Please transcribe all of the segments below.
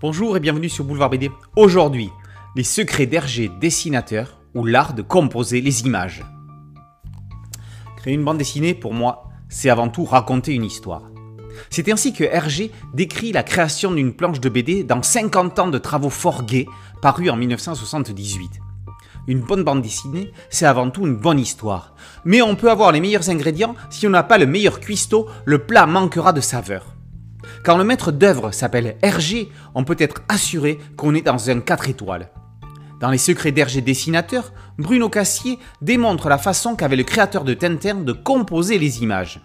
Bonjour et bienvenue sur Boulevard BD. Aujourd'hui, les secrets d'Hergé dessinateur ou l'art de composer les images. Créer une bande dessinée, pour moi, c'est avant tout raconter une histoire. C'est ainsi que Hergé décrit la création d'une planche de BD dans 50 ans de travaux fort gais, parus en 1978. Une bonne bande dessinée, c'est avant tout une bonne histoire. Mais on peut avoir les meilleurs ingrédients, si on n'a pas le meilleur cuistot, le plat manquera de saveur. Quand le maître d'œuvre s'appelle Hergé, on peut être assuré qu'on est dans un 4 étoiles. Dans les secrets d'Hergé dessinateur, Bruno Cassier démontre la façon qu'avait le créateur de Tintin de composer les images.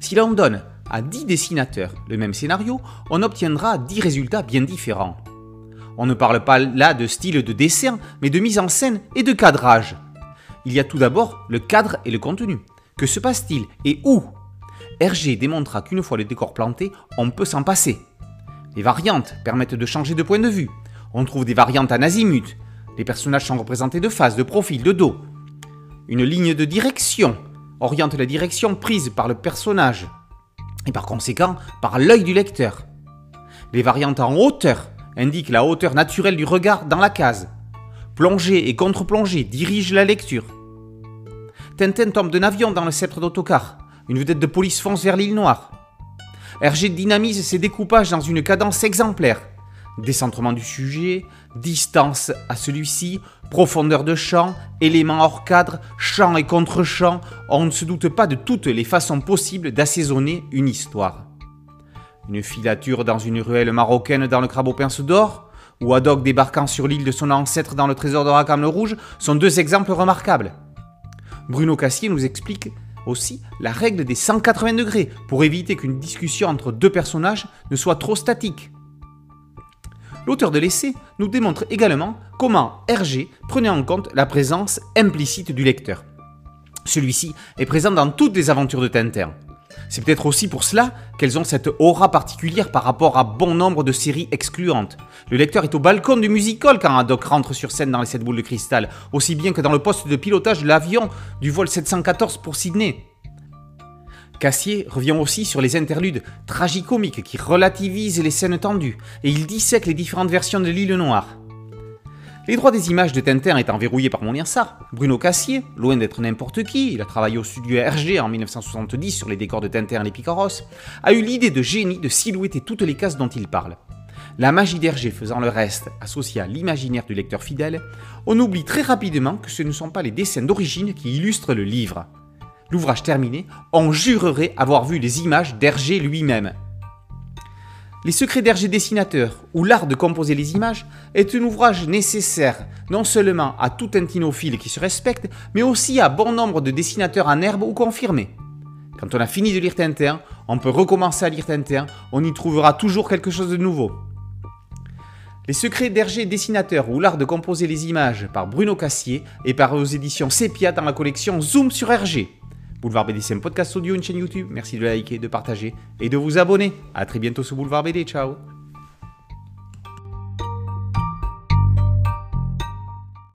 Si l'on donne à 10 dessinateurs le même scénario, on obtiendra 10 résultats bien différents. On ne parle pas là de style de dessin, mais de mise en scène et de cadrage. Il y a tout d'abord le cadre et le contenu. Que se passe-t-il et où Hergé démontra qu'une fois le décor planté, on peut s'en passer. Les variantes permettent de changer de point de vue. On trouve des variantes en azimut. Les personnages sont représentés de face, de profil, de dos. Une ligne de direction oriente la direction prise par le personnage et par conséquent par l'œil du lecteur. Les variantes en hauteur indiquent la hauteur naturelle du regard dans la case. Plongée et contre-plongée dirigent la lecture. Tintin tombe d'un avion dans le sceptre d'autocar. Une vedette de police fonce vers l'île Noire. Hergé dynamise ses découpages dans une cadence exemplaire. Décentrement du sujet, distance à celui-ci, profondeur de champ, éléments hors cadre, champ et contre-champ, on ne se doute pas de toutes les façons possibles d'assaisonner une histoire. Une filature dans une ruelle marocaine dans le crabeau pince d'or, ou Haddock débarquant sur l'île de son ancêtre dans le trésor de Rackham le Rouge sont deux exemples remarquables. Bruno Cassier nous explique aussi la règle des 180 degrés pour éviter qu'une discussion entre deux personnages ne soit trop statique. L'auteur de l'essai nous démontre également comment Hergé prenait en compte la présence implicite du lecteur. Celui-ci est présent dans toutes les aventures de Tintin. C'est peut-être aussi pour cela qu'elles ont cette aura particulière par rapport à bon nombre de séries excluantes. Le lecteur est au balcon du musical quand Haddock rentre sur scène dans les 7 boules de cristal, aussi bien que dans le poste de pilotage de l'avion du vol 714 pour Sydney. Cassier revient aussi sur les interludes tragicomiques qui relativisent les scènes tendues, et il dissèque les différentes versions de l'île Noire. Les droits des images de Tintin étant verrouillés par Moniensart, Bruno Cassier, loin d'être n'importe qui, il a travaillé au studio RG en 1970 sur les décors de Tintin et les Picaros, a eu l'idée de génie de silhouetter toutes les cases dont il parle. La magie d'Hergé faisant le reste associé à l'imaginaire du lecteur fidèle, on oublie très rapidement que ce ne sont pas les dessins d'origine qui illustrent le livre. L'ouvrage terminé, on jurerait avoir vu les images d'Hergé lui-même. Les secrets d'Hergé dessinateur ou l'art de composer les images est un ouvrage nécessaire non seulement à tout tintinophile qui se respecte, mais aussi à bon nombre de dessinateurs en herbe ou confirmés. Quand on a fini de lire Tintin, on peut recommencer à lire Tintin, on y trouvera toujours quelque chose de nouveau. Les secrets d'Hergé dessinateur ou l'art de composer les images par Bruno Cassier est paru aux éditions Sepia dans la collection Zoom sur Hergé. Boulevard BD, c'est un podcast audio, une chaîne YouTube. Merci de liker, de partager et de vous abonner. A très bientôt sur Boulevard BD. Ciao